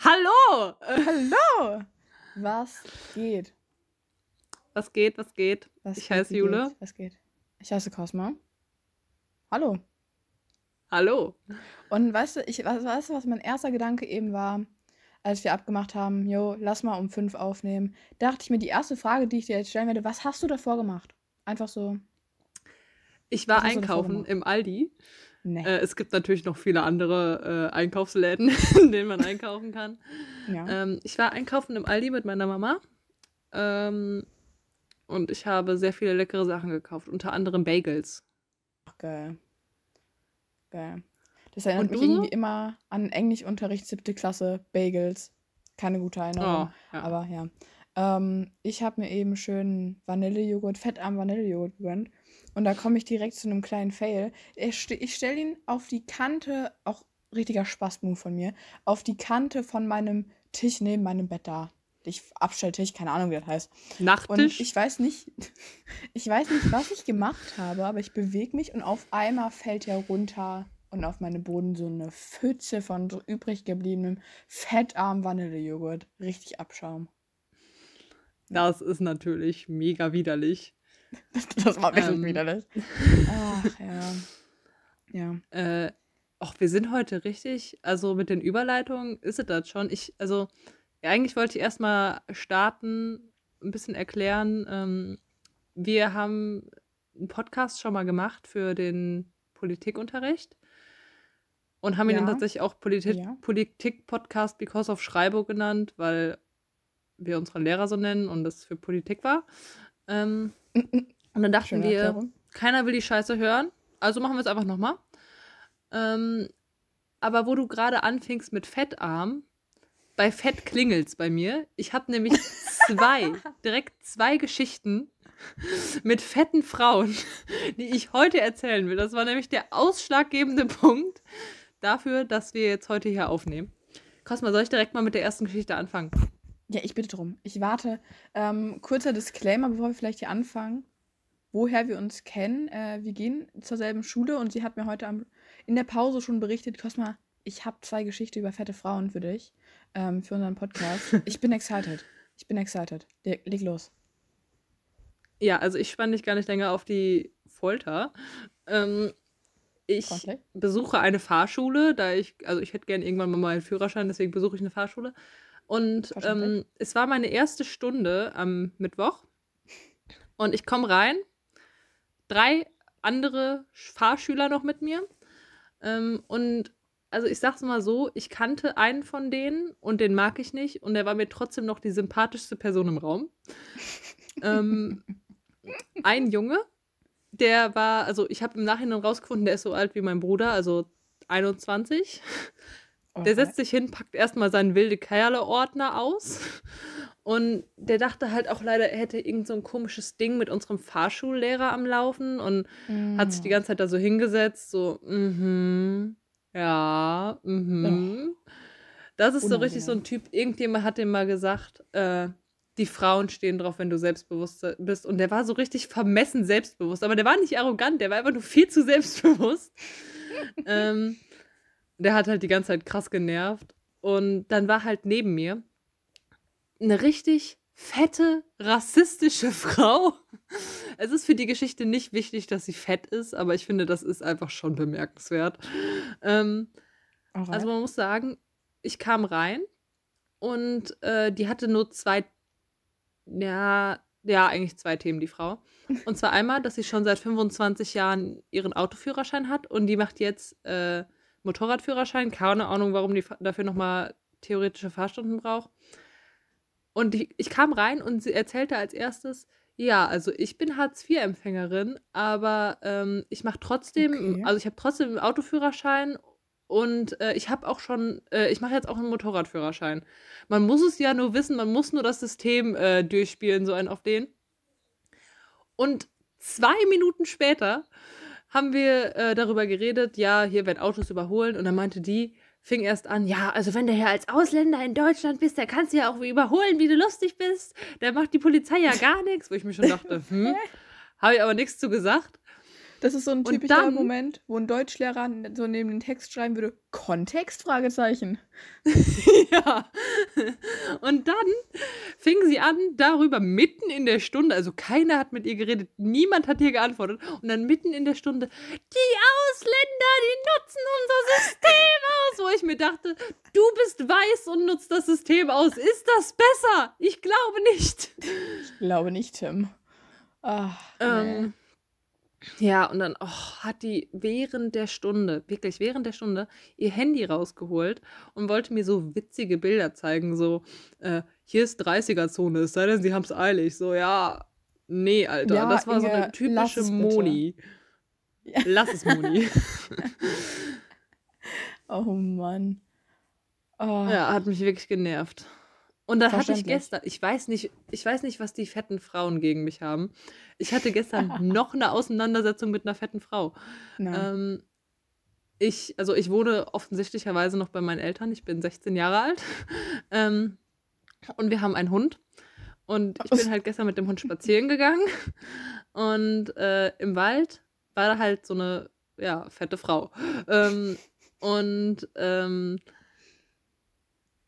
Hallo! Hallo! Was geht? Was geht, was geht? Was ich geht, heiße Jule. geht's? Was geht? Ich heiße Cosma. Hallo. Hallo. Und weißt du, ich, weißt, du, was mein erster Gedanke eben war, als wir abgemacht haben, jo, lass mal um fünf aufnehmen, dachte ich mir, die erste Frage, die ich dir jetzt stellen werde, was hast du davor gemacht? Einfach so, Ich war einkaufen im Aldi. Ne. Äh, es gibt natürlich noch viele andere äh, Einkaufsläden, in denen man einkaufen kann. ja. Ähm, ich war einkaufen im Aldi mit meiner Mama. Ähm, und ich habe sehr viele leckere Sachen gekauft, unter anderem Bagels. Ach, geil. Geil. Das erinnert Und mich so? irgendwie immer an Englischunterricht, siebte Klasse, Bagels. Keine gute Erinnerung. Oh, ja. Aber ja. Ähm, ich habe mir eben schön Vanillejoghurt, fettarm Vanillejoghurt gegönnt. Und da komme ich direkt zu einem kleinen Fail. Ich, ste ich stelle ihn auf die Kante, auch richtiger Spaßmove von mir, auf die Kante von meinem Tisch neben meinem Bett da. Ich Abstelltisch, keine Ahnung, wie das heißt. Und Nachttisch. ich weiß nicht, ich weiß nicht, was ich gemacht habe, aber ich bewege mich und auf einmal fällt er runter und auf meinen Boden so eine Pfütze von so übrig gebliebenem fettarm Vanillejoghurt. Richtig Abschaum. das ist natürlich mega widerlich. Das war wirklich Ähm. widerlich. Ach ja. Ja. Äh, ach, wir sind heute richtig, also mit den Überleitungen ist es das schon. Ich, also, eigentlich wollte ich erstmal starten, ein bisschen erklären. Ähm, wir haben einen Podcast schon mal gemacht für den Politikunterricht und haben ihn dann Ja. tatsächlich auch Politik, Ja. Politik-Podcast Because of Schreibo genannt, weil wir unsere Lehrer so nennen und das für Politik war. Ähm, und dann dachten Schöne wir, Erklärung. keiner will die Scheiße hören, also machen wir es einfach nochmal. Ähm, aber wo du gerade anfingst mit Fettarm, bei Fett klingelt's bei mir. Ich habe nämlich zwei, direkt zwei Geschichten mit fetten Frauen, die ich heute erzählen will. Das war nämlich der ausschlaggebende Punkt dafür, dass wir jetzt heute hier aufnehmen. Cosma, soll ich direkt mal mit der ersten Geschichte anfangen? Ja, ich bitte drum. Ich warte. Ähm, kurzer Disclaimer, bevor wir vielleicht hier anfangen. Woher wir uns kennen. Äh, wir gehen zur selben Schule und sie hat mir heute am, in der Pause schon berichtet, Cosma, ich habe zwei Geschichten über fette Frauen für dich, ähm, für unseren Podcast. Ich bin excited. Ich bin excited. Leg, leg los. Ja, also ich spanne dich gar nicht länger auf die Folter. Ähm, ich Freundlich. besuche eine Fahrschule, da ich, also ich hätte gerne irgendwann mal meinen Führerschein, deswegen besuche ich eine Fahrschule. Und ähm, es war meine erste Stunde am Mittwoch. Und ich komme rein, drei andere Fahrschüler noch mit mir. Ähm, und also ich sag's mal so, ich kannte einen von denen und den mag ich nicht. Und er war mir trotzdem noch die sympathischste Person im Raum. ähm, ein Junge, der war, also ich habe im Nachhinein rausgefunden, der ist so alt wie mein Bruder, also 21. Der setzt sich hin, packt erstmal seinen wilde Kerle-Ordner aus. Und der dachte halt auch leider, er hätte irgend so ein komisches Ding mit unserem Fahrschullehrer am Laufen und hat sich die Mm. ganze Zeit da so hingesetzt, so, mhm, ja, mhm. Das ist so richtig so ein Typ, irgendjemand hat dem mal gesagt, äh, die Frauen stehen drauf, wenn du selbstbewusst bist. Und der war so richtig vermessen selbstbewusst. Aber der war nicht arrogant, der war einfach nur viel zu selbstbewusst. ähm, der hat halt die ganze Zeit krass genervt. Und dann war halt neben mir eine richtig fette, rassistische Frau. Es ist für die Geschichte nicht wichtig, dass sie fett ist, aber ich finde, das ist einfach schon bemerkenswert. Ähm, also man muss sagen, ich kam rein und äh, die hatte nur zwei, ja, ja, eigentlich zwei Themen, die Frau. Und zwar einmal, dass sie schon seit 25 Jahren ihren Autoführerschein hat und die macht jetzt äh, Motorradführerschein. Keine Ahnung, warum die dafür nochmal theoretische Fahrstunden braucht. Und die, ich kam rein und sie erzählte als erstes, ja, also ich bin Hartz-IV-Empfängerin, aber ähm, ich mache trotzdem, Okay. also ich habe trotzdem einen Autoführerschein und äh, ich habe auch schon, äh, ich mache jetzt auch einen Motorradführerschein. Man muss es ja nur wissen, man muss nur das System äh, durchspielen, so ein auf den. Und zwei Minuten später haben wir äh, darüber geredet, ja, hier werden Autos überholen. Und dann meinte die, fing erst an, ja, also wenn du hier als Ausländer in Deutschland bist, dann kannst du ja auch überholen, wie du lustig bist. Da macht die Polizei ja gar nichts. Wo ich mir schon dachte, hm, habe ich aber nichts zu gesagt. Das ist so ein typischer dann, Moment, wo ein Deutschlehrer so neben den Text schreiben würde, Kontext? Fragezeichen. ja. Und dann fing sie an, darüber mitten in der Stunde, also keiner hat mit ihr geredet, niemand hat ihr geantwortet. Und dann mitten in der Stunde, die Ausländer, die nutzen unser System aus. Wo ich mir dachte, du bist weiß und nutzt das System aus. Ist das besser? Ich glaube nicht. Ich glaube nicht, Tim. Ach, ähm, nee. Ja, und dann oh, hat die während der Stunde, wirklich während der Stunde, ihr Handy rausgeholt und wollte mir so witzige Bilder zeigen. So, äh, hier ist 30er-Zone, es sei denn, sie haben es eilig. So, ja, nee, Alter. Ja, das war Inge, so eine typische Moni. Ja. Lass es, Moni. oh Mann. Oh. Ja, hat mich wirklich genervt. Und da hatte ich gestern, ich weiß nicht, ich weiß nicht, was die fetten Frauen gegen mich haben. Ich hatte gestern noch eine Auseinandersetzung mit einer fetten Frau. Ähm, ich, also ich wohne offensichtlicherweise noch bei meinen Eltern. Ich bin 16 Jahre alt. Ähm, und wir haben einen Hund. Und ich bin halt gestern mit dem Hund spazieren gegangen. Und äh, im Wald war da halt so eine, ja, fette Frau. Ähm, und ähm,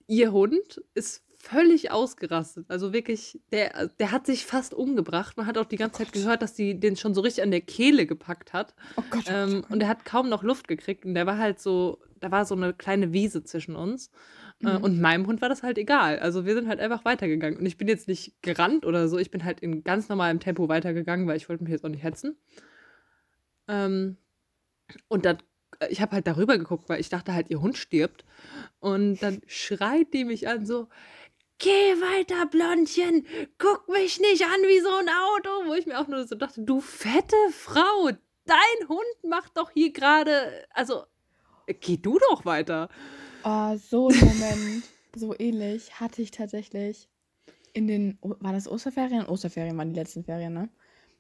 ihr Hund ist völlig ausgerastet. Also wirklich, der, der hat sich fast umgebracht. Man hat auch die ganze oh Zeit gehört, dass sie den schon so richtig an der Kehle gepackt hat. Oh Gott, oh ähm, Und er hat kaum noch Luft gekriegt. Und der war halt so, da war so eine kleine Wiese zwischen uns. Äh, mhm. und meinem Hund war das halt egal. Also wir sind halt einfach weitergegangen. Und ich bin jetzt nicht gerannt oder so. Ich bin halt in ganz normalem Tempo weitergegangen, weil ich wollte mich jetzt auch nicht hetzen. Ähm, und dann ich habe halt darüber geguckt, weil ich dachte halt, ihr Hund stirbt. Und dann schreit die mich an so, geh weiter, Blondchen, guck mich nicht an wie so ein Auto, wo ich mir auch nur so dachte, du fette Frau, dein Hund macht doch hier gerade, also geh du doch weiter. Oh, so ein Moment, so ähnlich hatte ich tatsächlich in den, war das Osterferien? Osterferien waren die letzten Ferien, ne?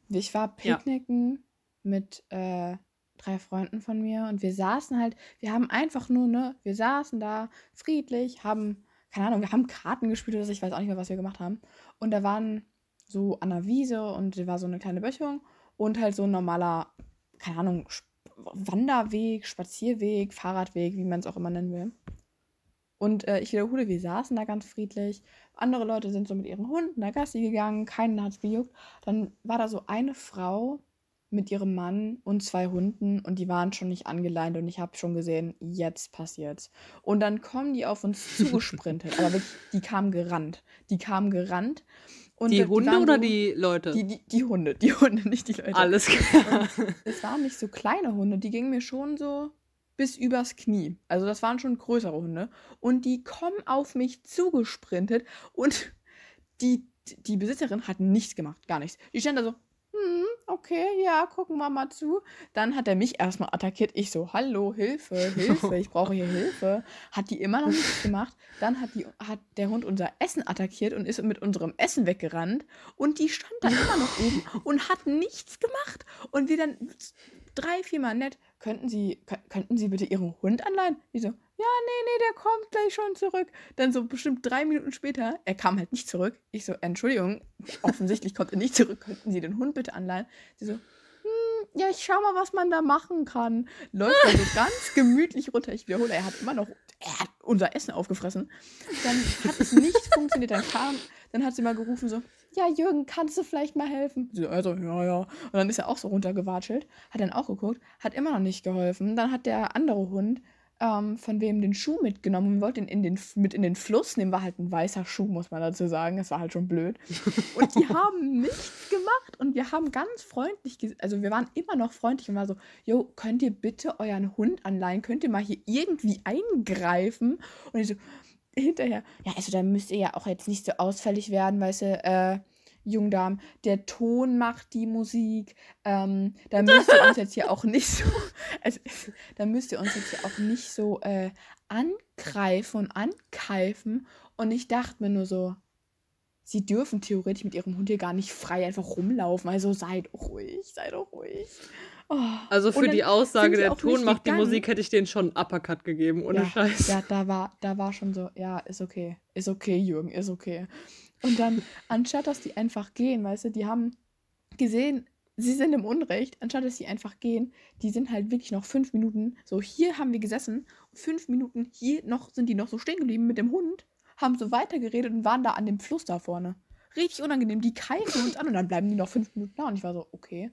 Ich war picknicken ja. mit äh, drei Freunden von mir und wir saßen halt, wir haben einfach nur, ne, wir saßen da friedlich, haben keine Ahnung, wir haben Karten gespielt oder so, ich weiß auch nicht mehr, was wir gemacht haben. Und da waren so an der Wiese und da war so eine kleine Böschung und halt so ein normaler, keine Ahnung, Wanderweg, Spazierweg, Fahrradweg, wie man es auch immer nennen will. Und äh, ich wiederhole, wir saßen da ganz friedlich. Andere Leute sind so mit ihren Hunden da Gassi gegangen, keinen hat es gejuckt. Dann war da so eine Frau, mit ihrem Mann und zwei Hunden und die waren schon nicht angeleint und ich habe schon gesehen, jetzt passiert's. Und dann kommen die auf uns zugesprintet, aber wirklich, die kamen gerannt. Die kamen gerannt. Und die Hunde die oder so, die Leute? Die, die, die Hunde, die Hunde, nicht die Leute. Alles klar. Und es waren nicht so kleine Hunde, die gingen mir schon so bis übers Knie. Also das waren schon größere Hunde. Und die kommen auf mich zugesprintet und die, die Besitzerin hat nichts gemacht, gar nichts. Die stand da so, hm, okay, ja, gucken wir mal zu. Dann hat er mich erstmal attackiert. Ich so, hallo, Hilfe, Hilfe, ich brauche hier Hilfe. Hat die immer noch nichts gemacht. Dann hat, die, hat der Hund unser Essen attackiert und ist mit unserem Essen weggerannt. Und die stand da immer noch oben und hat nichts gemacht. Und wir dann drei, viermal nett, könnten Sie, könnten Sie bitte Ihren Hund anleihen? Ich so, ja, nee, nee, der kommt gleich schon zurück. Dann so bestimmt drei Minuten später, er kam halt nicht zurück. Ich so, Entschuldigung, offensichtlich kommt er nicht zurück. Könnten Sie den Hund bitte anleihen? Sie so, hm, ja, ich schau mal, was man da machen kann. Läuft dann so ganz gemütlich runter. Ich wiederhole, er hat immer noch, er hat unser Essen aufgefressen. Dann hat es nicht funktioniert. Dann kam, dann hat sie mal gerufen so, ja, Jürgen, kannst du vielleicht mal helfen? Sie also, ja, ja. Und dann ist er auch so runtergewatschelt, hat dann auch geguckt, hat immer noch nicht geholfen. Dann hat der andere Hund ähm, von wem den Schuh mitgenommen und wollte ihn in den, mit in den Fluss nehmen. War halt ein weißer Schuh, muss man dazu sagen. Das war halt schon blöd. Und die haben nichts gemacht und wir haben ganz freundlich, also wir waren immer noch freundlich und war so, jo, könnt ihr bitte euren Hund anleihen? Könnt ihr mal hier irgendwie eingreifen? Und ich so, hinterher, ja, also da müsst ihr ja auch jetzt nicht so ausfällig werden, weißt du, äh, Jungdarm, der Ton macht die Musik, ähm, da müsst ihr uns jetzt hier auch nicht so, also, da müsst ihr uns jetzt hier auch nicht so äh, angreifen und ankeifen. Und ich dachte mir nur so, sie dürfen theoretisch mit ihrem Hund hier gar nicht frei einfach rumlaufen. Also seid ruhig, seid doch ruhig. Oh. Also für die Aussage, der Ton macht die Musik, hätte ich denen schon einen Uppercut gegeben, ohne ja, Scheiß. Ja, da war, da war schon so, ja, ist okay. Ist okay, Jürgen, ist okay. Und dann, anstatt dass die einfach gehen, weißt du, die haben gesehen, sie sind im Unrecht, anstatt dass sie einfach gehen, die sind halt wirklich noch fünf Minuten. So, hier haben wir gesessen, fünf Minuten, hier noch sind die noch so stehen geblieben mit dem Hund, haben so weitergeredet und waren da an dem Fluss da vorne. Richtig unangenehm. Die keifen uns an und dann bleiben die noch fünf Minuten da. Und ich war so, okay.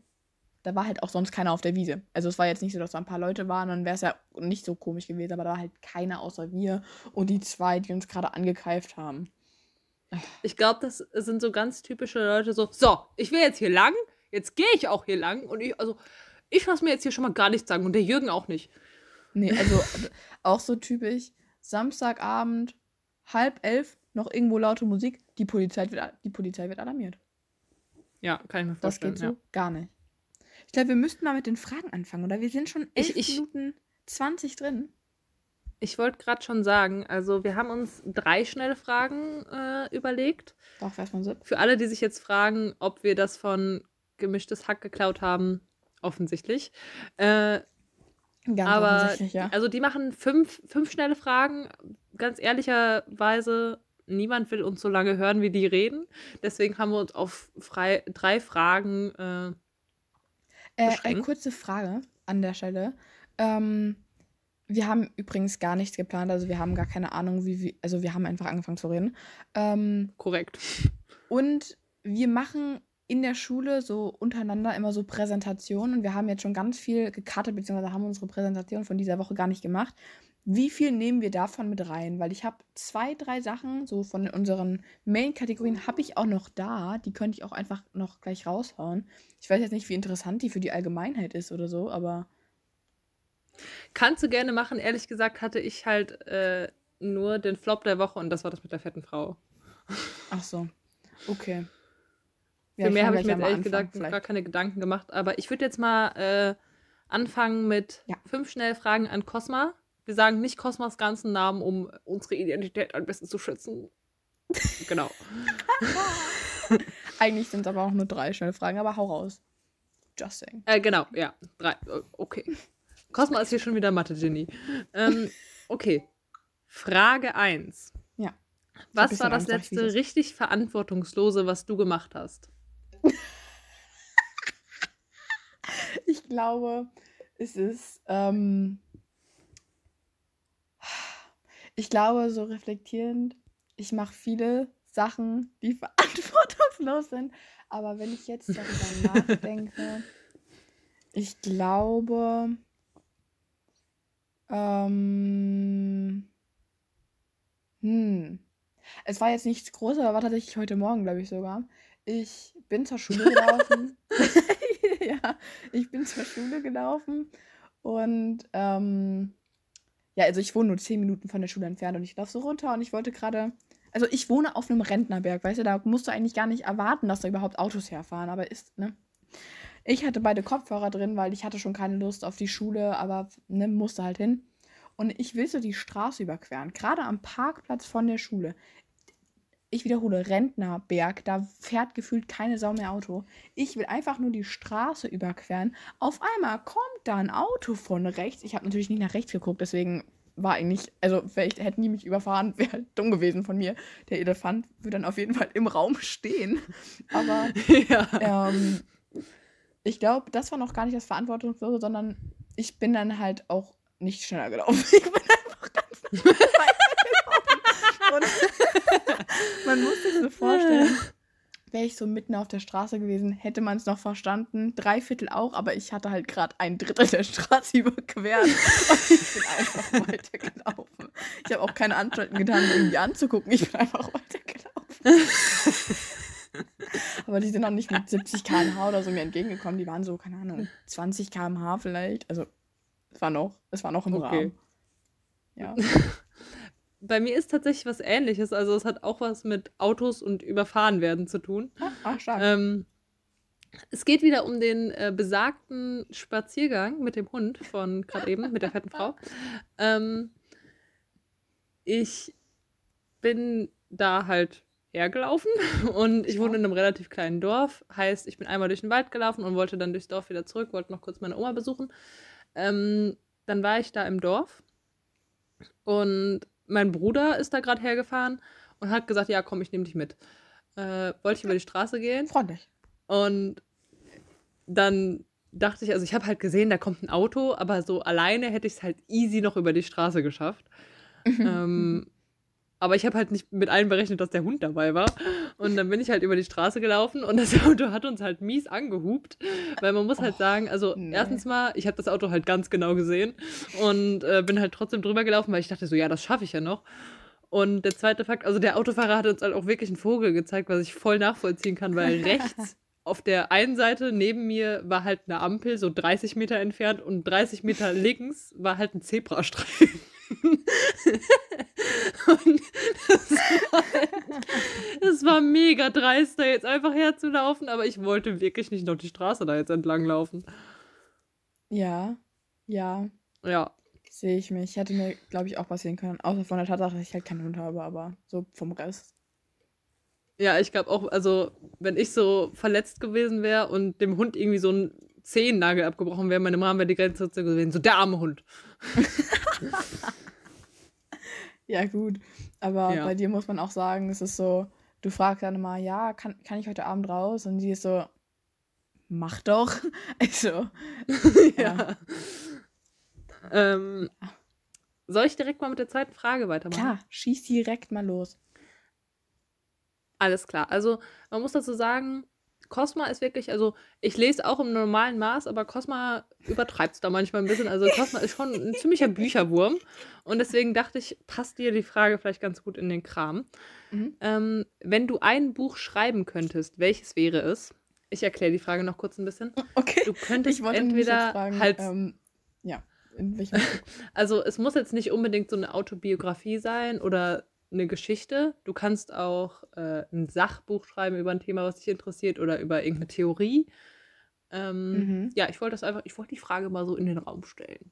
Da war halt auch sonst keiner auf der Wiese. Also es war jetzt nicht so, dass da ein paar Leute waren, dann wäre es ja nicht so komisch gewesen, aber da war halt keiner außer wir und die zwei, die uns gerade angekeift haben. Ich glaube, das sind so ganz typische Leute so, so, ich will jetzt hier lang, jetzt gehe ich auch hier lang und ich, also, ich lasse mir jetzt hier schon mal gar nichts sagen und der Jürgen auch nicht. Nee, also auch so typisch, Samstagabend, halb elf, noch irgendwo laute Musik, die Polizei wird, die Polizei wird alarmiert. Ja, kann ich mir vorstellen. Das geht so ja. gar nicht. Ich glaube, wir müssten mal mit den Fragen anfangen, oder? Wir sind schon elf ich, Minuten 20 drin. Ich wollte gerade schon sagen, also wir haben uns drei schnelle Fragen äh, überlegt. Doch, weiß man so. Für alle, die sich jetzt fragen, ob wir das von gemischtes Hack geklaut haben, offensichtlich. Äh, Ganz aber offensichtlich, ja. Also die machen fünf, fünf schnelle Fragen. Ganz ehrlicherweise, niemand will uns so lange hören, wie die reden. Deswegen haben wir uns auf frei, drei Fragen äh, äh, eine kurze Frage an der Stelle. Ähm, wir haben übrigens gar nichts geplant, also wir haben gar keine Ahnung, wie wir, also wir haben einfach angefangen zu reden. Ähm, Korrekt. Und wir machen in der Schule so untereinander immer so Präsentationen und wir haben jetzt schon ganz viel gekartet, beziehungsweise haben unsere Präsentation von dieser Woche gar nicht gemacht. Wie viel nehmen wir davon mit rein? Weil ich habe zwei, drei Sachen, so von unseren Main-Kategorien, habe ich auch noch da. Die könnte ich auch einfach noch gleich raushauen. Ich weiß jetzt nicht, wie interessant die für die Allgemeinheit ist oder so, aber. Kannst du gerne machen. Ehrlich gesagt hatte ich halt äh, nur den Flop der Woche und das war das mit der fetten Frau. Ach so. Okay. Ja, Für mehr habe ich mir jetzt ehrlich gesagt gar keine Gedanken gemacht. Aber ich würde jetzt mal äh, anfangen mit ja. fünf Schnellfragen an Cosma. Wir sagen nicht Cosmas ganzen Namen, um unsere Identität am besten zu schützen. genau. Eigentlich sind es aber auch nur drei Schnellfragen, aber hau raus. Just saying. Äh, genau, ja. Drei. Okay. Cosma ist hier schon wieder Mathe-Genie. Ähm, okay. Frage 1. Ja. Was war das letzte richtig Verantwortungslose, was du gemacht hast? ich glaube, es ist. Ähm, ich glaube, so reflektierend, ich mache viele Sachen, die verantwortungslos sind. Aber wenn ich jetzt darüber nachdenke, ich glaube, ähm, hm, es war jetzt nichts Großes, aber war tatsächlich heute Morgen, glaube ich sogar. Ich bin zur Schule gelaufen. ja, ich bin zur Schule gelaufen und ähm, ja, also ich wohne nur zehn Minuten von der Schule entfernt und ich laufe so runter und ich wollte gerade, also ich wohne auf einem Rentnerberg, weißt du, da musst du eigentlich gar nicht erwarten, dass da überhaupt Autos herfahren, aber ist, ne? Ich hatte beide Kopfhörer drin, weil ich hatte schon keine Lust auf die Schule, aber ne, musste halt hin. Und ich will so die Straße überqueren, gerade am Parkplatz von der Schule ich wiederhole, Rentnerberg, da fährt gefühlt keine Sau mehr Auto. Ich will einfach nur die Straße überqueren. Auf einmal kommt da ein Auto von rechts. Ich habe natürlich nicht nach rechts geguckt, deswegen war eigentlich, also vielleicht hätten die mich überfahren, wäre halt dumm gewesen von mir. Der Elefant würde dann auf jeden Fall im Raum stehen. Aber ja. ähm, ich glaube, das war noch gar nicht das Verantwortungslose, sondern ich bin dann halt auch nicht schneller gelaufen. Ich bin einfach ganz Und man muss sich so vorstellen, wäre ich so mitten auf der Straße gewesen, hätte man es noch verstanden. Drei Viertel auch, aber ich hatte halt gerade ein Drittel der Straße überquert. Und ich bin einfach weitergelaufen. Ich habe auch keine Anstalten getan, irgendwie anzugucken. Ich bin einfach weitergelaufen. aber die sind auch nicht mit 70 km/h oder so mir entgegengekommen. Die waren so, keine Ahnung, 20 km/h vielleicht. Also, es war noch, es war noch im okay. Rahmen. Ja. Bei mir ist tatsächlich was ähnliches. Also es hat auch was mit Autos und überfahren werden zu tun. Ach, ach stark. Ähm, es geht wieder um den äh, besagten Spaziergang mit dem Hund von gerade eben, mit der fetten Frau. Ähm, ich bin da halt hergelaufen und ich wohne in einem relativ kleinen Dorf. Heißt, ich bin einmal durch den Wald gelaufen und wollte dann durchs Dorf wieder zurück, wollte noch kurz meine Oma besuchen. Ähm, dann war ich da im Dorf und mein Bruder ist da gerade hergefahren und hat gesagt, ja, komm, ich nehme dich mit. Äh, wollte ich über die Straße gehen. Freundlich. Und dann dachte ich, also ich habe halt gesehen, da kommt ein Auto, aber so alleine hätte ich es halt easy noch über die Straße geschafft. ähm, aber ich habe halt nicht mit allen berechnet, dass der Hund dabei war. Und dann bin ich halt über die Straße gelaufen und das Auto hat uns halt mies angehupt. Weil man muss halt oh, sagen, also nee. erstens mal, ich habe das Auto halt ganz genau gesehen und äh, bin halt trotzdem drüber gelaufen, weil ich dachte so, ja, das schaffe ich ja noch. Und der zweite Fakt, also der Autofahrer hat uns halt auch wirklich einen Vogel gezeigt, was ich voll nachvollziehen kann, weil rechts auf der einen Seite neben mir war halt eine Ampel, so 30 Meter entfernt und 30 Meter links war halt ein Zebrastreifen. Und das war, das war mega dreist, da jetzt einfach herzulaufen, aber ich wollte wirklich nicht noch die Straße da jetzt entlang laufen. Ja, ja. Ja. Sehe ich mich. Hätte mir, glaube ich, auch passieren können. Außer von der Tatsache, dass ich halt keinen Hund habe, aber so vom Rest. Ja, ich glaube auch, also wenn ich so verletzt gewesen wäre und dem Hund irgendwie so ein Zehennagel abgebrochen wäre, meine Mama wäre die Grenze gewesen, so der arme Hund. ja, gut. Aber ja. bei dir muss man auch sagen, es ist so, du fragst dann mal, ja, kann, kann ich heute Abend raus? Und sie ist so, mach doch. Also. ja. ja. Ähm, soll ich direkt mal mit der zweiten Frage weitermachen? Klar, schieß direkt mal los. Alles klar. Also, man muss dazu sagen, Cosma ist wirklich, also ich lese auch im normalen Maß, aber Cosma übertreibt es da manchmal ein bisschen. Also Cosma ist schon ein ziemlicher Bücherwurm. Und deswegen dachte ich, passt dir die Frage vielleicht ganz gut in den Kram. Mhm. Ähm, wenn du ein Buch schreiben könntest, welches wäre es? Ich erkläre die Frage noch kurz ein bisschen. Okay. Du könntest entweder fragen, halt. Ähm, ja, Also es muss jetzt nicht unbedingt so eine Autobiografie sein oder eine Geschichte. Du kannst auch äh, ein Sachbuch schreiben über ein Thema, was dich interessiert oder über irgendeine Theorie. Ähm, mhm. Ja, ich wollte das einfach, ich wollte die Frage mal so in den Raum stellen.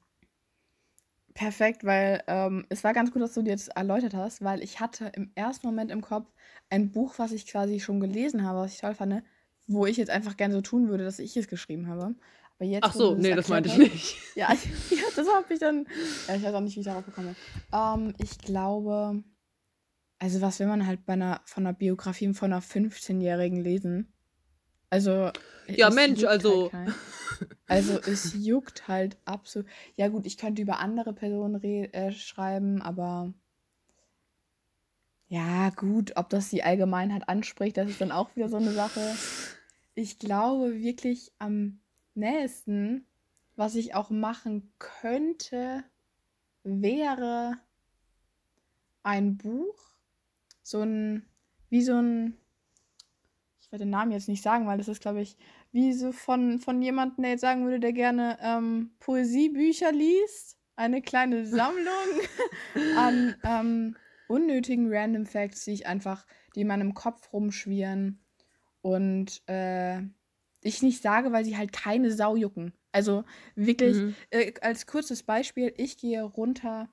Perfekt, weil ähm, es war ganz gut, dass du dir das erläutert hast, weil ich hatte im ersten Moment im Kopf ein Buch, was ich quasi schon gelesen habe, was ich toll fand, wo ich jetzt einfach gerne so tun würde, dass ich es geschrieben habe. Aber jetzt, Ach so, nee, das meinte ich nicht. Ja, ja das habe ich dann. Ja, ich weiß auch nicht, wie ich darauf gekommen bin. Ähm, ich glaube, also was will man halt bei einer, von einer Biografie von einer 15-Jährigen lesen? Also. Ja, Mensch, also. Halt also es juckt halt absolut. Ja gut, ich könnte über andere Personen äh, schreiben, aber. Ja, gut, ob das die Allgemeinheit anspricht, das ist dann auch wieder so eine Sache. Ich glaube wirklich am nächsten, was ich auch machen könnte, wäre ein Buch so ein, wie so ein, ich werde den Namen jetzt nicht sagen, weil das ist, glaube ich, wie so von, von jemandem, der jetzt sagen würde, der gerne ähm, Poesiebücher liest. Eine kleine Sammlung an ähm, unnötigen Random Facts, die ich einfach, die in meinem Kopf rumschwirren. Und äh, ich nicht sage, weil sie halt keine Sau jucken. Also wirklich, mhm. äh, als kurzes Beispiel, ich gehe runter,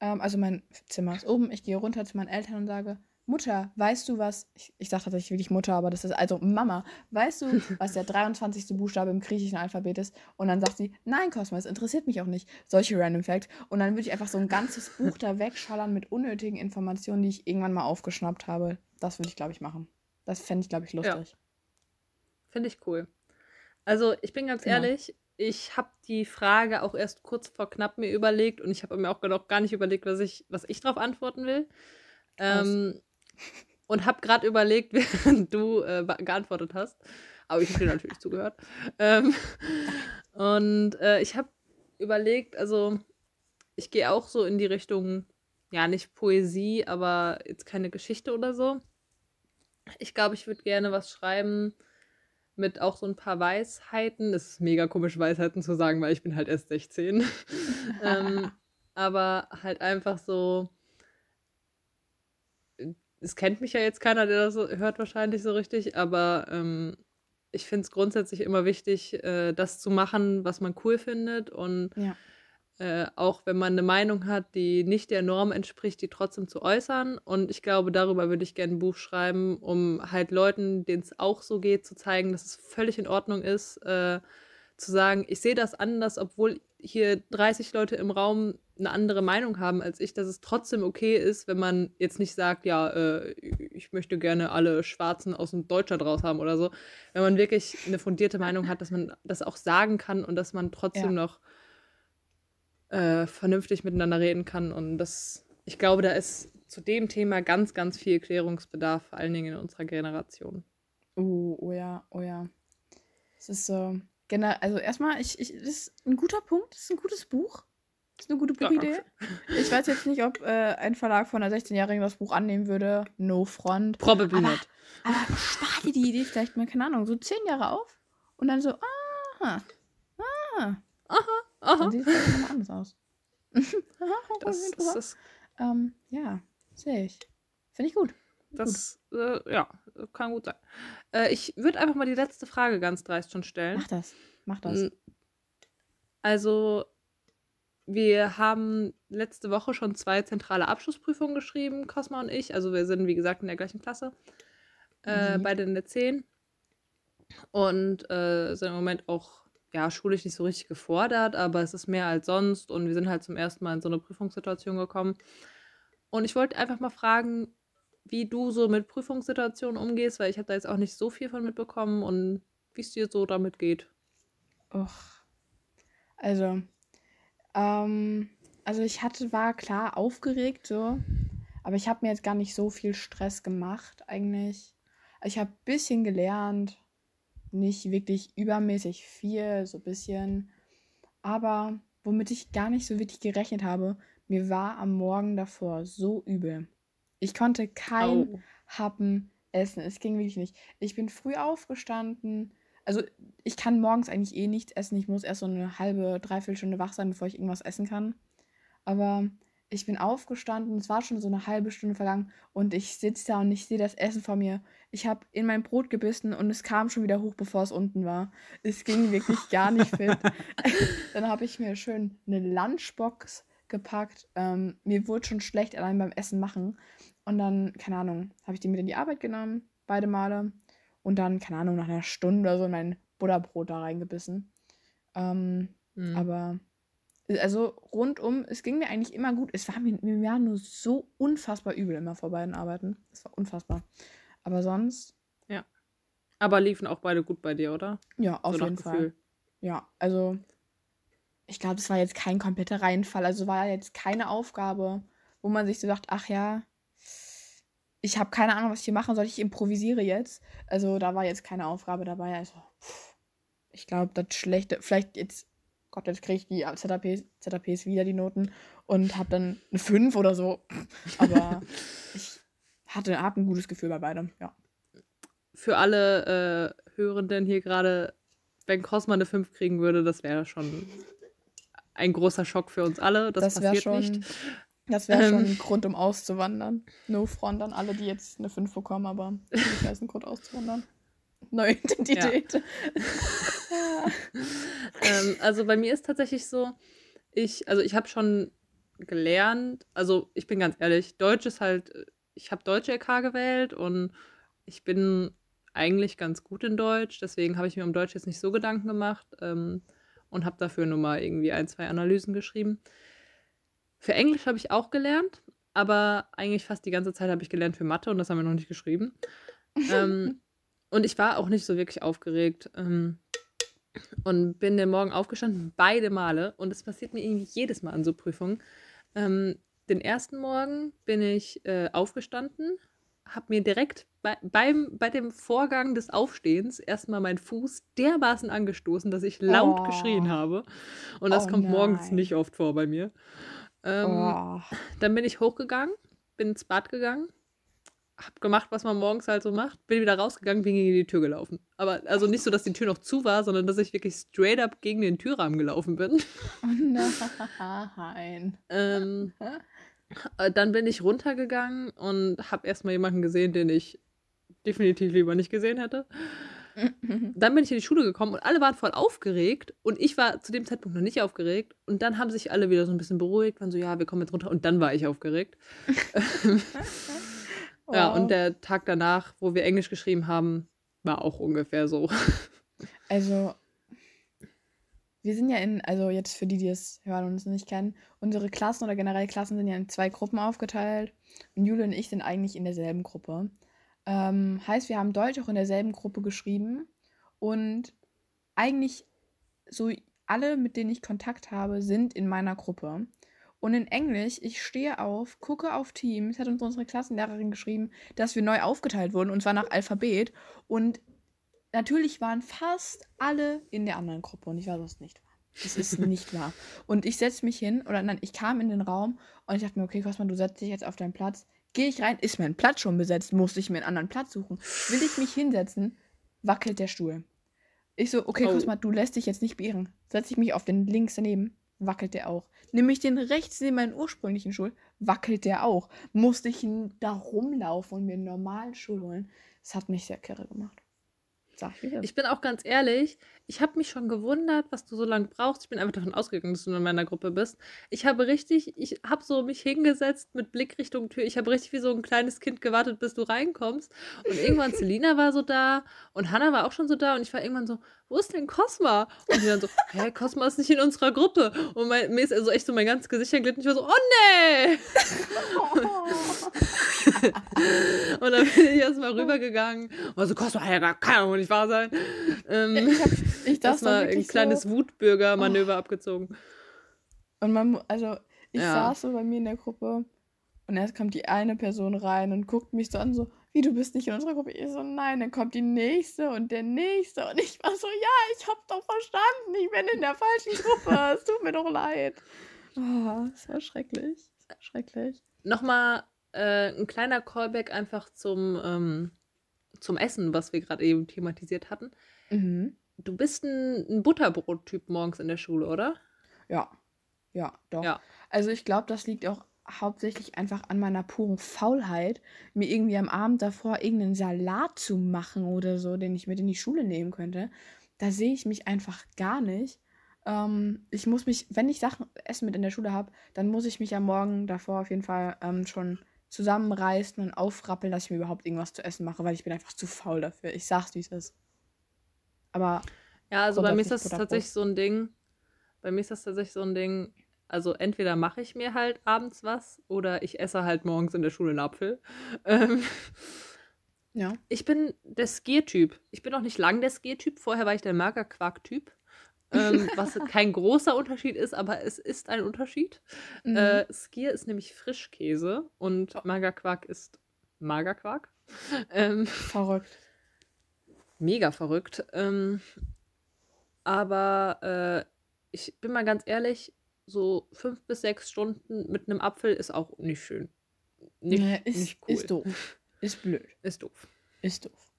ähm, also mein Zimmer ist oben, ich gehe runter zu meinen Eltern und sage, Mutter, weißt du was? Ich, ich sage tatsächlich wirklich Mutter, aber das ist also Mama. Weißt du, was der 23. Buchstabe im griechischen Alphabet ist? Und dann sagt sie, nein, Cosmo, es interessiert mich auch nicht. Solche Random Facts. Und dann würde ich einfach so ein ganzes Buch da wegschallern mit unnötigen Informationen, die ich irgendwann mal aufgeschnappt habe. Das würde ich, glaube ich, machen. Das fände ich, glaube ich, lustig. Ja. Finde ich cool. Also, ich bin ganz genau. ehrlich, ich habe die Frage auch erst kurz vor knapp mir überlegt und ich habe mir auch noch gar nicht überlegt, was ich, was ich darauf antworten will. Ähm, und habe gerade überlegt, während du äh, geantwortet hast. Aber ich habe dir natürlich zugehört. Ähm, und äh, ich habe überlegt, also ich gehe auch so in die Richtung, ja, nicht Poesie, aber jetzt keine Geschichte oder so. Ich glaube, ich würde gerne was schreiben mit auch so ein paar Weisheiten. Es ist mega komisch, Weisheiten zu sagen, weil ich bin halt erst 16. ähm, aber halt einfach so es kennt mich ja jetzt keiner, der das hört wahrscheinlich so richtig, aber ähm, ich finde es grundsätzlich immer wichtig, äh, das zu machen, was man cool findet und ja. äh, auch wenn man eine Meinung hat, die nicht der Norm entspricht, die trotzdem zu äußern. Und ich glaube, darüber würde ich gerne ein Buch schreiben, um halt Leuten, denen es auch so geht, zu zeigen, dass es völlig in Ordnung ist, äh, zu sagen, ich sehe das anders, obwohl hier 30 Leute im Raum eine andere Meinung haben als ich, dass es trotzdem okay ist, wenn man jetzt nicht sagt, ja, äh, ich möchte gerne alle Schwarzen aus dem Deutschland raus haben oder so. Wenn man wirklich eine fundierte Meinung hat, dass man das auch sagen kann und dass man trotzdem ja. noch äh, vernünftig miteinander reden kann. Und das, ich glaube, da ist zu dem Thema ganz, ganz viel Klärungsbedarf, vor allen Dingen in unserer Generation. Oh, oh ja, oh ja. Es ist so. Genau, also erstmal, ich, ich, das ist ein guter Punkt, das ist ein gutes Buch. Das ist eine gute Buchidee. Ja, ich weiß jetzt nicht, ob äh, ein Verlag von einer 16-Jährigen das Buch annehmen würde. No front. Probably aber, not. Aber spar dir die Idee vielleicht mal, keine Ahnung, so zehn Jahre auf und dann so, aha, ah, aha, aha. Dann sieht es nochmal anders aus. das ist das. Ähm, ja, sehe ich. Finde ich gut. Das, äh, ja, kann gut sein. Äh, ich würde einfach mal die letzte Frage ganz dreist schon stellen. Mach das. Mach das. Also, wir haben letzte Woche schon zwei zentrale Abschlussprüfungen geschrieben, Cosma und ich. Also, wir sind, wie gesagt, in der gleichen Klasse. Äh, mhm. Beide in der 10. Und äh, sind im Moment auch ja, schulisch nicht so richtig gefordert, aber es ist mehr als sonst und wir sind halt zum ersten Mal in so eine Prüfungssituation gekommen. Und ich wollte einfach mal fragen, wie du so mit Prüfungssituationen umgehst, weil ich habe da jetzt auch nicht so viel von mitbekommen und wie es dir so damit geht. Och. Also, ähm, also ich hatte, war klar aufgeregt so, aber ich habe mir jetzt gar nicht so viel Stress gemacht eigentlich. Ich habe ein bisschen gelernt, nicht wirklich übermäßig viel, so ein bisschen. Aber womit ich gar nicht so wirklich gerechnet habe, mir war am Morgen davor so übel. Ich konnte kein oh. Happen essen. Es ging wirklich nicht. Ich bin früh aufgestanden. Also ich kann morgens eigentlich eh nichts essen. Ich muss erst so eine halbe, dreiviertel Stunde wach sein, bevor ich irgendwas essen kann. Aber ich bin aufgestanden, es war schon so eine halbe Stunde vergangen und ich sitze da und ich sehe das Essen vor mir. Ich habe in mein Brot gebissen und es kam schon wieder hoch, bevor es unten war. Es ging wirklich gar nicht fit. Dann habe ich mir schön eine Lunchbox gepackt. Ähm, mir wurde schon schlecht allein beim Essen machen. Und dann, keine Ahnung, habe ich die mit in die Arbeit genommen, beide Male. Und dann, keine Ahnung, nach einer Stunde oder so in mein Butterbrot da reingebissen. Ähm, mhm. Aber, also rundum, es ging mir eigentlich immer gut. Es war mir, mir war nur so unfassbar übel immer vor beiden Arbeiten. Es war unfassbar. Aber sonst. Ja. Aber liefen auch beide gut bei dir, oder? Ja, auf so jeden Fall. Ja, also ich glaube, es war jetzt kein kompletter Reihenfall. Also war jetzt keine Aufgabe, wo man sich so dachte, ach ja, ich habe keine Ahnung, was ich hier machen soll. Ich improvisiere jetzt. Also da war jetzt keine Aufgabe dabei. Also ich glaube, das schlechte, vielleicht jetzt, Gott, jetzt kriege ich die ZAPs, ZAPs wieder die Noten und habe dann eine 5 oder so. Aber ich hatte hab ein gutes Gefühl bei beidem, ja. Für alle äh, Hörenden hier gerade, wenn Cosma eine 5 kriegen würde, das wäre schon ein großer Schock für uns alle. Das, das passiert schon, nicht. Das wäre schon ähm. ein Grund, um auszuwandern. No front an alle, die jetzt eine 5 bekommen, aber das wäre ein Grund auszuwandern. Neue Identität. Ja. ähm, also bei mir ist tatsächlich so, ich, also ich habe schon gelernt, also ich bin ganz ehrlich, Deutsch ist halt, ich habe Deutsche LK gewählt und ich bin eigentlich ganz gut in Deutsch, deswegen habe ich mir um Deutsch jetzt nicht so Gedanken gemacht. Ähm, und habe dafür nur mal irgendwie ein, zwei Analysen geschrieben. Für Englisch habe ich auch gelernt, aber eigentlich fast die ganze Zeit habe ich gelernt für Mathe und das haben wir noch nicht geschrieben. ähm, und ich war auch nicht so wirklich aufgeregt. Ähm, und bin den Morgen aufgestanden, beide Male. Und es passiert mir irgendwie jedes Mal an so Prüfungen. Ähm, den ersten Morgen bin ich äh, aufgestanden, habe mir direkt bei, beim, bei dem Vorgang des Aufstehens erstmal meinen Fuß dermaßen angestoßen, dass ich laut oh. geschrien habe. Und das oh kommt nein. morgens nicht oft vor bei mir. Ähm, oh. Dann bin ich hochgegangen, bin ins Bad gegangen, hab gemacht, was man morgens halt so macht, bin wieder rausgegangen, bin gegen die Tür gelaufen. Aber also nicht so, dass die Tür noch zu war, sondern dass ich wirklich straight up gegen den Türrahmen gelaufen bin. Oh nein. ähm, äh, dann bin ich runtergegangen und habe erstmal jemanden gesehen, den ich definitiv lieber nicht gesehen hätte. Dann bin ich in die Schule gekommen und alle waren voll aufgeregt und ich war zu dem Zeitpunkt noch nicht aufgeregt und dann haben sich alle wieder so ein bisschen beruhigt, waren so, ja, wir kommen jetzt runter und dann war ich aufgeregt. wow. Ja, und der Tag danach, wo wir Englisch geschrieben haben, war auch ungefähr so. Also, wir sind ja in, also jetzt für die, die es hören und es nicht kennen, unsere Klassen oder generell Klassen sind ja in zwei Gruppen aufgeteilt. Und Jule und ich sind eigentlich in derselben Gruppe. Ähm, heißt, wir haben Deutsch auch in derselben Gruppe geschrieben. Und eigentlich so alle, mit denen ich Kontakt habe, sind in meiner Gruppe. Und in Englisch, ich stehe auf, gucke auf Teams, hat uns unsere Klassenlehrerin geschrieben, dass wir neu aufgeteilt wurden, und zwar nach Alphabet. Und natürlich waren fast alle in der anderen Gruppe und ich war sonst nicht wahr. Das ist nicht wahr. Und ich setze mich hin, oder nein, ich kam in den Raum und ich dachte mir, okay, Cosma, du setzt dich jetzt auf deinen Platz. Gehe ich rein, ist mein Platz schon besetzt, musste ich mir einen anderen Platz suchen. Will ich mich hinsetzen, wackelt der Stuhl. Ich so, okay, oh. Cosma, du lässt dich jetzt nicht beirren. Setze ich mich auf den links daneben, wackelt der auch. Nimm ich den rechts neben meinen ursprünglichen Stuhl, wackelt der auch. Musste ich da rumlaufen und mir einen normalen Stuhl holen. Das hat mich sehr kirre gemacht. Sag ich, ich bin auch ganz ehrlich, ich habe mich schon gewundert, was du so lange brauchst. Ich bin einfach davon ausgegangen, dass du in meiner Gruppe bist. Ich habe richtig, ich habe so mich hingesetzt mit Blick Richtung Tür. Ich habe richtig wie so ein kleines Kind gewartet, bis du reinkommst. Und irgendwann Selina war so da und Hannah war auch schon so da und ich war irgendwann so, wo ist denn Cosma? Und die dann so, hä, Cosma ist nicht in unserer Gruppe. Und mein, mir ist also echt so mein ganzes Gesicht erglitten. Ich war so, oh nee! und dann bin ich erstmal rübergegangen. Und war so, Cosma, ja, kann ja wohl nicht wahr sein. Ähm, ich hab, ich das mal ein kleines so Wutbürger-Manöver oh. abgezogen. Und man, also ich ja. saß so bei mir in der Gruppe und erst kommt die eine Person rein und guckt mich so an, so, wie du bist nicht in unserer Gruppe. Ich so, nein, dann kommt die nächste und der nächste. Und ich war so, ja, ich hab's doch verstanden. Ich bin in der falschen Gruppe. es tut mir doch leid. Oh, das war schrecklich. War schrecklich. Nochmal äh, ein kleiner Callback einfach zum, ähm, zum Essen, was wir gerade eben thematisiert hatten. Mhm. Du bist ein, ein Butterbrot-Typ morgens in der Schule, oder? Ja. Ja, doch. Ja. Also ich glaube, das liegt auch hauptsächlich einfach an meiner puren Faulheit, mir irgendwie am Abend davor irgendeinen Salat zu machen oder so, den ich mit in die Schule nehmen könnte. Da sehe ich mich einfach gar nicht. Ähm, ich muss mich, wenn ich Sachen Essen mit in der Schule habe, dann muss ich mich am Morgen davor auf jeden Fall ähm, schon zusammenreißen und aufrappeln, dass ich mir überhaupt irgendwas zu essen mache, weil ich bin einfach zu faul dafür. Ich sag's, wie es ist. Aber. Ja, also bei mir ist das tatsächlich so ein Ding. Bei mir ist das tatsächlich so ein Ding. Also entweder mache ich mir halt abends was oder ich esse halt morgens in der Schule einen Apfel. Ähm, ja. Ich bin der Skier-Typ. Ich bin noch nicht lang der Skier-Typ. Vorher war ich der Magerquark-Typ. ähm, was kein großer Unterschied ist, aber es ist ein Unterschied. Mhm. Äh, Skier ist nämlich Frischkäse und oh. Magerquark ist Magerquark. Ähm, Verrückt mega verrückt. Ähm, aber äh, ich bin mal ganz ehrlich, so fünf bis sechs Stunden mit einem Apfel ist auch nicht schön. Nicht, nee, ist, nicht cool. Ist doof. Ist blöd. Ist doof. Ist doof.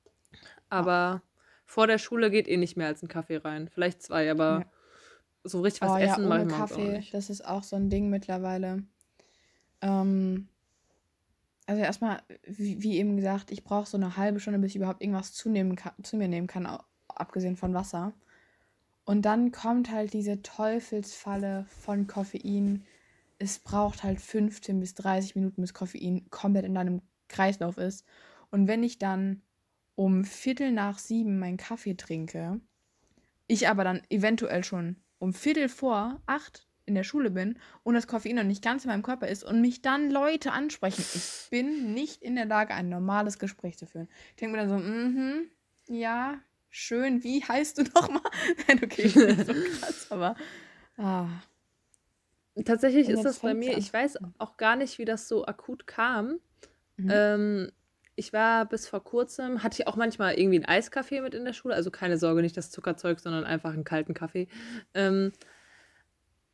Aber oh. vor der Schule geht eh nicht mehr als ein Kaffee rein. Vielleicht zwei, aber ja. so richtig was oh, essen ja, ohne Kaffee, auch nicht. Das ist auch so ein Ding mittlerweile. Ähm, also erstmal, wie, wie eben gesagt, ich brauche so eine halbe Stunde, bis ich überhaupt irgendwas zunehmen kann, zu mir nehmen kann, abgesehen von Wasser. Und dann kommt halt diese Teufelsfalle von Koffein. Es braucht halt 15 bis 30 Minuten, bis Koffein komplett in deinem Kreislauf ist. Und wenn ich dann um Viertel nach sieben meinen Kaffee trinke, ich aber dann eventuell schon um Viertel vor acht in der Schule bin und das Koffein noch nicht ganz in meinem Körper ist und mich dann Leute ansprechen. Ich bin nicht in der Lage, ein normales Gespräch zu führen. Ich denke mir dann so, mhm, ja, schön, wie heißt du nochmal? Nein, okay, ich bin so krass, aber. Ah. Tatsächlich ist das bei mir, ich weiß auch gar nicht, wie das so akut kam. Mhm. Ähm, ich war bis vor kurzem, hatte ich auch manchmal irgendwie einen Eiskaffee mit in der Schule, also keine Sorge, nicht das Zuckerzeug, sondern einfach einen kalten Kaffee. Ähm,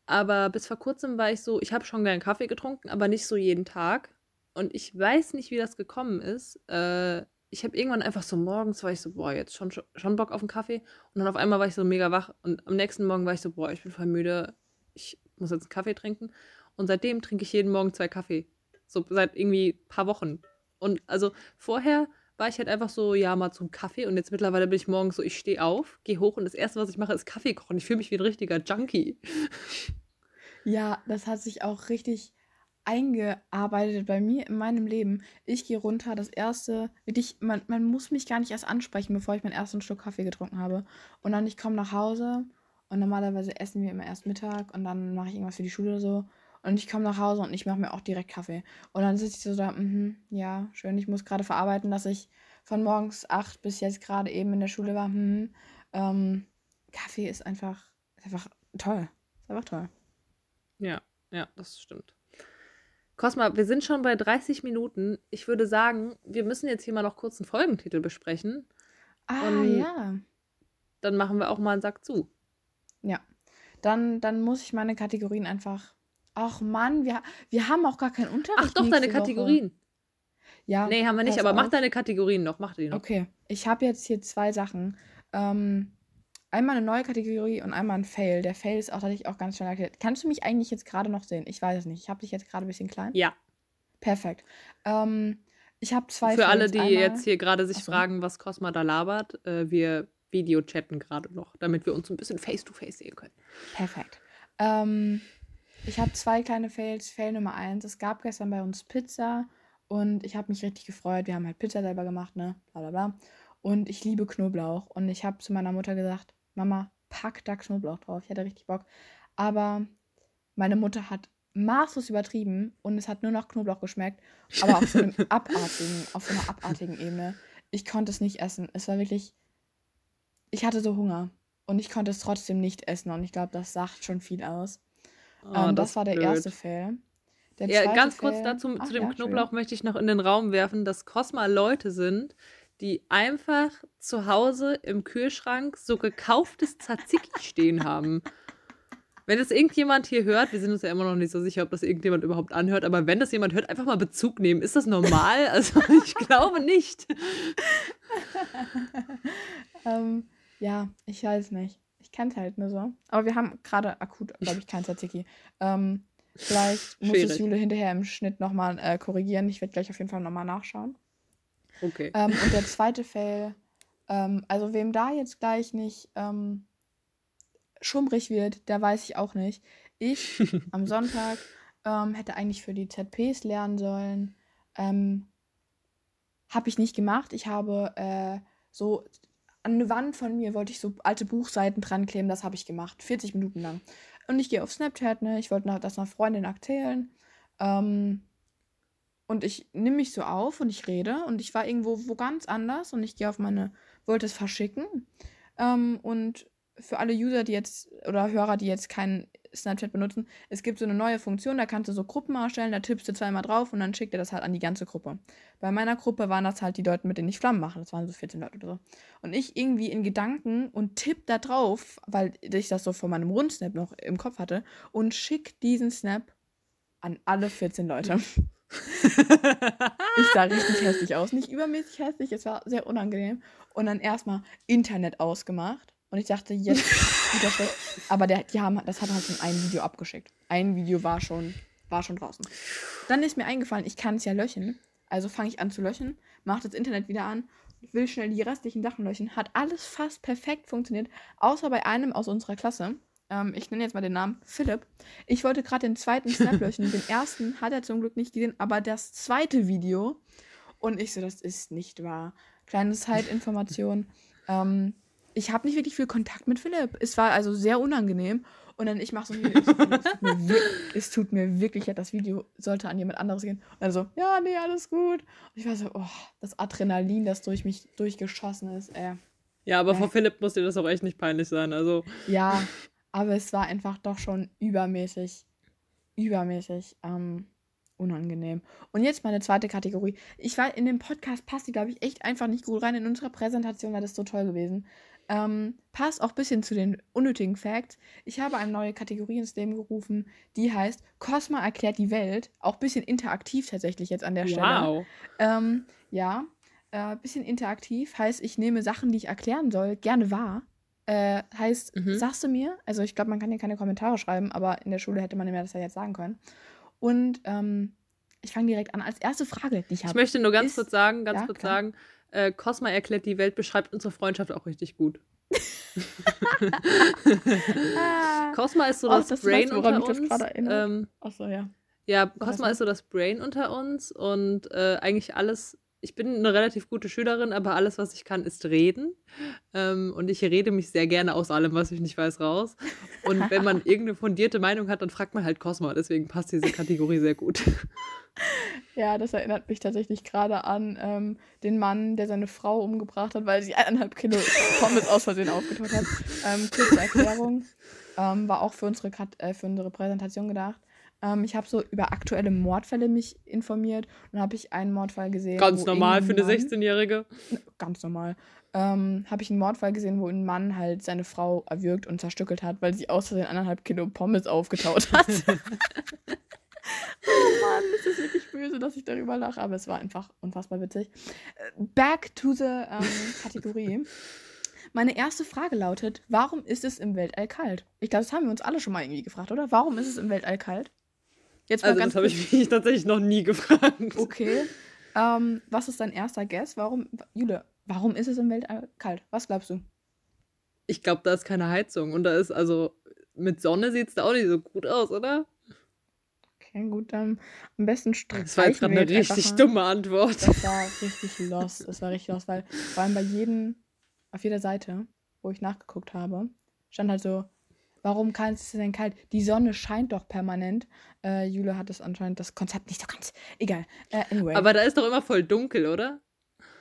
aber bis vor kurzem war ich so, ich habe schon gern Kaffee getrunken, aber nicht so jeden Tag. Und ich weiß nicht, wie das gekommen ist. Äh, ich habe irgendwann einfach so morgens war ich so, boah, jetzt schon, schon Bock auf einen Kaffee. Und dann auf einmal war ich so mega wach. Und am nächsten Morgen war ich so, boah, ich bin voll müde. Ich muss jetzt einen Kaffee trinken. Und seitdem trinke ich jeden Morgen zwei Kaffee. So seit irgendwie ein paar Wochen. Und also vorher war ich halt einfach so, ja, mal zum Kaffee. Und jetzt mittlerweile bin ich morgens so, ich stehe auf, gehe hoch und das Erste, was ich mache, ist Kaffee kochen. Ich fühle mich wie ein richtiger Junkie. Ja, das hat sich auch richtig eingearbeitet bei mir in meinem Leben. Ich gehe runter, das erste, wirklich, man, man muss mich gar nicht erst ansprechen, bevor ich meinen ersten Schluck Kaffee getrunken habe. Und dann ich komme nach Hause Und normalerweise essen wir immer erst Mittag und dann mache ich irgendwas für die Schule oder so. Und ich komme nach Hause und ich mache mir auch direkt Kaffee. Und dann sitze ich so da, mhm, ja, schön, ich muss gerade verarbeiten, dass ich von morgens acht bis jetzt gerade eben in der Schule war. Mhm. Ähm, Kaffee ist einfach, ist einfach toll. Ist einfach toll. Ja, ja, das stimmt. Cosma, wir sind schon bei 30 Minuten. Ich würde sagen, wir müssen jetzt hier mal noch kurz einen Folgentitel besprechen. Ah, und ja. Dann machen wir auch mal einen Sack zu. Ja. Dann, dann muss ich meine Kategorien einfach. Ach Mann, wir, wir haben auch gar keinen Unterricht. Ach doch, deine Kategorien. Woche. Ja. Nee, haben wir nicht, aber auf. mach deine Kategorien noch, mach die noch. Okay. Ich habe jetzt hier zwei Sachen. Ähm, einmal eine neue Kategorie und einmal ein Fail. Der Fail ist auch tatsächlich auch ganz schnell erklärt. Kannst du mich eigentlich jetzt gerade noch sehen? Ich weiß es nicht. Ich habe dich jetzt gerade ein bisschen klein. Ja. Perfekt. Ähm, ich habe zwei Für Fails. alle, die einmal... jetzt hier gerade sich Achso. fragen, was Cosma da labert, äh, wir Video-chatten gerade noch, damit wir uns ein bisschen face-to-face -face sehen können. Perfekt. Ähm, ich habe zwei kleine Fails. Fail Nummer eins. Es gab gestern bei uns Pizza und ich habe mich richtig gefreut. Wir haben halt Pizza selber gemacht, ne? Bla bla bla. Und ich liebe Knoblauch. Und ich habe zu meiner Mutter gesagt, Mama, pack da Knoblauch drauf. Ich hatte richtig Bock. Aber meine Mutter hat maßlos übertrieben und es hat nur noch Knoblauch geschmeckt. Aber auf so einem abartigen, auf so einer abartigen Ebene. Ich konnte es nicht essen. Es war wirklich. Ich hatte so Hunger. Und ich konnte es trotzdem nicht essen. Und ich glaube, das sagt schon viel aus. Oh, ähm, das, das war der blöd. erste Fail. Der ja, ganz Fail, kurz dazu ach, zu dem ja, Knoblauch schön. möchte ich noch in den Raum werfen, dass Cosma Leute sind, die einfach zu Hause im Kühlschrank so gekauftes Tzatziki stehen haben. Wenn das irgendjemand hier hört, wir sind uns ja immer noch nicht so sicher, ob das irgendjemand überhaupt anhört, aber wenn das jemand hört, einfach mal Bezug nehmen. Ist das normal? Also ich glaube nicht. ähm, ja, ich weiß nicht. Ich kenne es halt nur so. Aber wir haben gerade akut, glaube ich, kein Tzatziki. Ähm, vielleicht muss es Jule hinterher im Schnitt nochmal äh, korrigieren. Ich werde gleich auf jeden Fall nochmal nachschauen. Okay. Ähm, und der zweite Fail, ähm, also wem da jetzt gleich nicht ähm, schummrig wird, der weiß ich auch nicht. Ich am Sonntag ähm, hätte eigentlich für die ZPs lernen sollen. Ähm, habe ich nicht gemacht. Ich habe äh, so an eine Wand von mir wollte ich so alte Buchseiten dran kleben. Das habe ich gemacht. 40 Minuten lang. Und ich gehe auf Snapchat, ne? Ich wollte das einer Freundin erzählen. Ähm, und ich nehme mich so auf und ich rede und ich war irgendwo wo ganz anders und ich gehe auf meine, wollte es verschicken. Ähm, und für alle User, die jetzt oder Hörer, die jetzt keinen Snapchat benutzen, es gibt so eine neue Funktion, da kannst du so Gruppen erstellen, da tippst du zweimal drauf und dann schickt er das halt an die ganze Gruppe. Bei meiner Gruppe waren das halt die Leute, mit denen ich Flammen mache. Das waren so 14 Leute oder so. Und ich irgendwie in Gedanken und tipp da drauf, weil ich das so von meinem Rundsnap noch im Kopf hatte, und schick diesen Snap an alle 14 Leute ich sah richtig hässlich aus. Nicht übermäßig hässlich, es war sehr unangenehm. Und dann erstmal Internet ausgemacht. Und ich dachte, jetzt wieder schlecht. Aber der, die haben, das hat halt schon ein Video abgeschickt. Ein Video war schon, war schon draußen. Dann ist mir eingefallen, ich kann es ja löschen. Also fange ich an zu löschen, mache das Internet wieder an, will schnell die restlichen Sachen löschen. Hat alles fast perfekt funktioniert, außer bei einem aus unserer Klasse ähm, ich nenne jetzt mal den Namen, Philipp. Ich wollte gerade den zweiten Snap löschen. den ersten hat er zum Glück nicht gesehen, aber das zweite Video. Und ich so, das ist nicht wahr. Kleine Zeitinformation. ähm, ich habe nicht wirklich viel Kontakt mit Philipp. Es war also sehr unangenehm. Und dann ich mache so ein Video. Es tut, mir wirklich leid, das Video sollte an jemand anderes gehen. Und dann so, ja, nee, alles gut. Und ich war so, oh, das Adrenalin, das durch mich durchgeschossen ist. Äh. Ja, aber äh. vor Philipp muss dir das auch echt nicht peinlich sein. Also. Ja, aber es war einfach doch schon übermäßig, übermäßig ähm, unangenehm. Und jetzt meine zweite Kategorie. Ich war in dem Podcast, passt die, glaube ich, echt einfach nicht gut rein. In unserer Präsentation war das so toll gewesen. Ähm, passt auch ein bisschen zu den unnötigen Facts. Ich habe eine neue Kategorie ins Leben gerufen, die heißt Cosma erklärt die Welt. Auch ein bisschen interaktiv tatsächlich jetzt an der Stelle. Wow. Ähm, ja, ein äh, bisschen interaktiv. Heißt, ich nehme Sachen, die ich erklären soll, gerne wahr. Äh, heißt, mhm. sagst du mir, also ich glaube, man kann hier keine Kommentare schreiben, aber in der Schule hätte man mir das ja jetzt sagen können. Und ähm, ich fange direkt an. Als erste Frage, die ich habe. Ich möchte nur ganz ist, kurz sagen, ganz ja, kurz klar. sagen, äh, Cosma erklärt die Welt, beschreibt unsere Freundschaft auch richtig gut. Cosma ist so oh, das, das Brain unter uns. Ähm, Achso, ja. Ja, Cosma ist so das Brain unter uns und äh, eigentlich alles ich bin eine relativ gute Schülerin, aber alles, was ich kann, ist reden. Ähm, und ich rede mich sehr gerne aus allem, was ich nicht weiß, raus. Und wenn man irgendeine fundierte Meinung hat, dann fragt man halt Cosma. Deswegen passt diese Kategorie sehr gut. Ja, das erinnert mich tatsächlich gerade an ähm, den Mann, der seine Frau umgebracht hat, weil sie eineinhalb Kilo Pommes aus Versehen aufgetaut hat. Ähm, kurze Erklärung. Ähm, war auch für unsere, Kat äh, für unsere Präsentation gedacht. Ähm, ich habe so über aktuelle Mordfälle mich informiert und habe ich einen Mordfall gesehen. Ganz normal für eine 16-Jährige. Ganz normal. Ähm, habe ich einen Mordfall gesehen, wo ein Mann halt seine Frau erwürgt und zerstückelt hat, weil sie außer den anderthalb Kilo Pommes aufgetaut hat. oh Mann, es ist wirklich böse, dass ich darüber lache, aber es war einfach unfassbar witzig. Back to the ähm, Kategorie. Meine erste Frage lautet: Warum ist es im Weltall kalt? Ich glaube, das haben wir uns alle schon mal irgendwie gefragt, oder? Warum ist es im Weltall kalt? Jetzt mal also, ganz das habe ich mich tatsächlich noch nie gefragt. Okay. Ähm, was ist dein erster Guess? Warum, Jule, warum ist es im Weltall kalt? Was glaubst du? Ich glaube, da ist keine Heizung und da ist also mit Sonne sieht es da auch nicht so gut aus, oder? Okay, gut, dann am besten streichen Das war jetzt gerade eine richtig dumme Antwort. Das war richtig lost. Das war richtig lost, weil vor allem bei jedem, auf jeder Seite, wo ich nachgeguckt habe, stand halt so, warum kann es denn kalt? Die Sonne scheint doch permanent. Äh, Jule hat das anscheinend das Konzept nicht so ganz. Egal. Äh, anyway. Aber da ist doch immer voll dunkel, oder?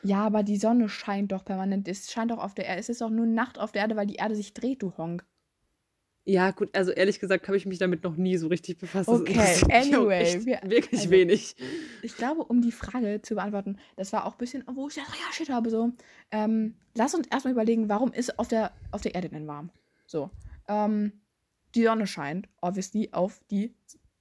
Ja, aber die Sonne scheint doch permanent. Es scheint doch auf der Erde. Es ist doch nur Nacht auf der Erde, weil die Erde sich dreht, du Honk. Ja, gut, also ehrlich gesagt habe ich mich damit noch nie so richtig befasst. Okay, anyway. Wir, wirklich also, wenig. Ich glaube, um die Frage zu beantworten, das war auch ein bisschen, wo ich ja shit habe, so. Ähm, lass uns erstmal überlegen, warum ist auf der, auf der Erde denn warm? So. Ähm, die Sonne scheint, obviously, auf die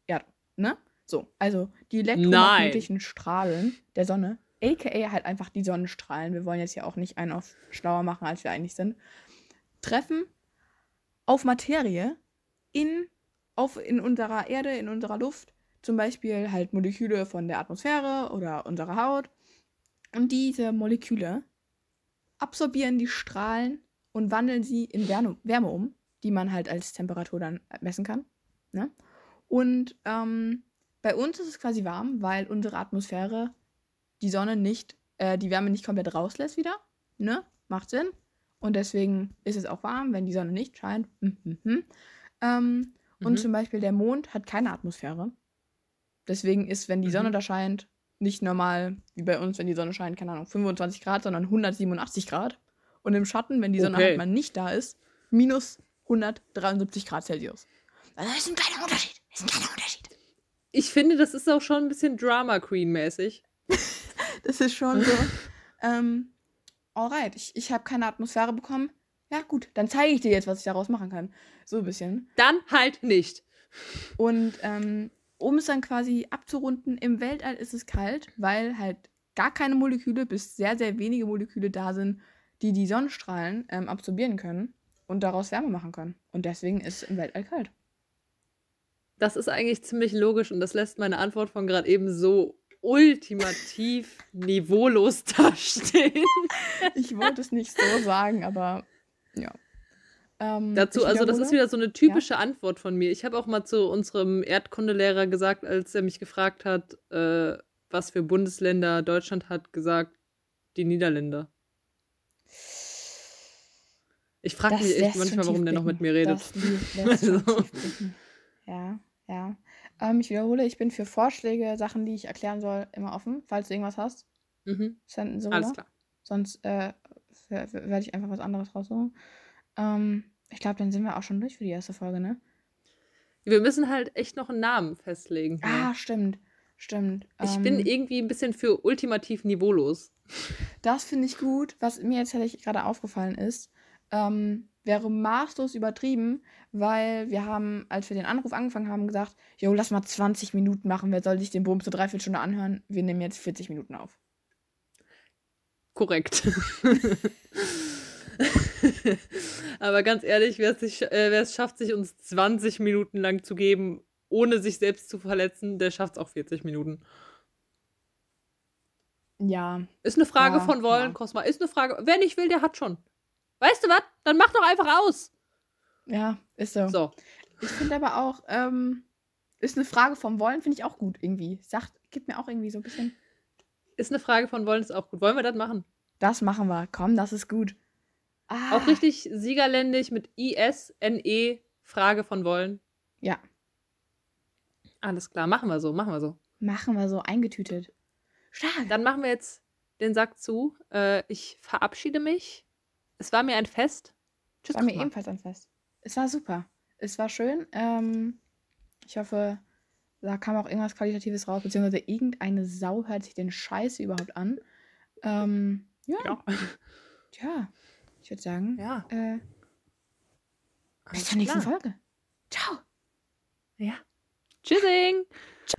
Erde, ne? So, also die elektromagnetischen Strahlen der Sonne, aka halt einfach die Sonnenstrahlen, wir wollen jetzt ja auch nicht einen auf schlauer machen, als wir eigentlich sind, treffen auf Materie in, auf, in unserer Erde, in unserer Luft, zum Beispiel halt Moleküle von der Atmosphäre oder unserer Haut. Und diese Moleküle absorbieren die Strahlen und wandeln sie in Wärme um, die man halt als Temperatur dann messen kann. Ne? Und ähm, bei uns ist es quasi warm, weil unsere Atmosphäre die Sonne nicht, äh, die Wärme nicht komplett rauslässt wieder. Ne? Macht Sinn. Und deswegen ist es auch warm, wenn die Sonne nicht scheint. Mhm. Ähm, mhm. Und zum Beispiel der Mond hat keine Atmosphäre. Deswegen ist, wenn die Sonne mhm. da scheint, nicht normal wie bei uns, wenn die Sonne scheint, keine Ahnung, 25 Grad, sondern 187 Grad. Und im Schatten, wenn die Sonne okay. halt mal nicht da ist, minus 173 Grad Celsius. Also das ist ein kleiner Unterschied. Das ist ein kleiner Unterschied. Ich finde, das ist auch schon ein bisschen Drama Queen-mäßig. das ist schon so. ähm, alright, ich, ich habe keine Atmosphäre bekommen. Ja, gut, dann zeige ich dir jetzt, was ich daraus machen kann. So ein bisschen. Dann halt nicht. Und ähm, um es dann quasi abzurunden, im Weltall ist es kalt, weil halt gar keine Moleküle bis sehr, sehr wenige Moleküle da sind, die die Sonnenstrahlen ähm, absorbieren können und daraus Wärme machen können. Und deswegen ist es im Weltall kalt. Das ist eigentlich ziemlich logisch und das lässt meine Antwort von gerade eben so ultimativ niveaulos dastehen. ich wollte es nicht so sagen, aber ja. Ähm, Dazu, also das ist wieder so eine typische ja. Antwort von mir. Ich habe auch mal zu unserem Erdkundelehrer gesagt, als er mich gefragt hat, äh, was für Bundesländer Deutschland hat, gesagt, die Niederländer. Ich frage mich echt manchmal, warum der noch mit mir redet. Das, das also. Ja, ja. Ähm, ich wiederhole, ich bin für Vorschläge, Sachen, die ich erklären soll, immer offen. Falls du irgendwas hast, mhm. senden Sie Alles klar. Sonst äh, werde ich einfach was anderes raussuchen. Ähm, ich glaube, dann sind wir auch schon durch für die erste Folge, ne? Wir müssen halt echt noch einen Namen festlegen. Ah, stimmt. Stimmt. Ich ähm, bin irgendwie ein bisschen für ultimativ niveaulos. Das finde ich gut. Was mir jetzt tatsächlich gerade aufgefallen ist, ähm, wäre maßlos übertrieben, weil wir haben, als wir den Anruf angefangen haben, gesagt, jo, lass mal 20 Minuten machen, wer soll sich den Boom zur Dreiviertelstunde anhören? Wir nehmen jetzt 40 Minuten auf. Korrekt. Aber ganz ehrlich, wer es, sich, äh, wer es schafft, sich uns 20 Minuten lang zu geben, ohne sich selbst zu verletzen, der schafft es auch 40 Minuten. Ja. Ist eine Frage ja, von Wollen, ja. Cosma. Ist eine Frage. Wer nicht will, der hat schon. Weißt du was? Dann mach doch einfach aus. Ja, ist so. So. Ich finde aber auch, ähm, ist eine Frage vom Wollen, finde ich auch gut irgendwie. Sagt, gibt mir auch irgendwie so ein bisschen. ist eine Frage von wollen ist auch gut. Wollen wir das machen? Das machen wir. Komm, das ist gut. Ah. Auch richtig siegerländisch mit I-S-N-E, Frage von wollen. Ja. Alles klar, machen wir so, machen wir so. Machen wir so, eingetütet. Stark. Dann machen wir jetzt den Sack zu. Äh, ich verabschiede mich. Es war mir ein Fest. Tschüss. Es war mir ebenfalls ein Fest. Es war super. Es war schön. Ähm, ich hoffe, da kam auch irgendwas Qualitatives raus, beziehungsweise irgendeine Sau hört sich den Scheiß überhaupt an. Ähm, ja. ja. Tja, ich würde sagen, ja. äh, bis zur nächsten Folge. Ciao. Ja. Tschüssing.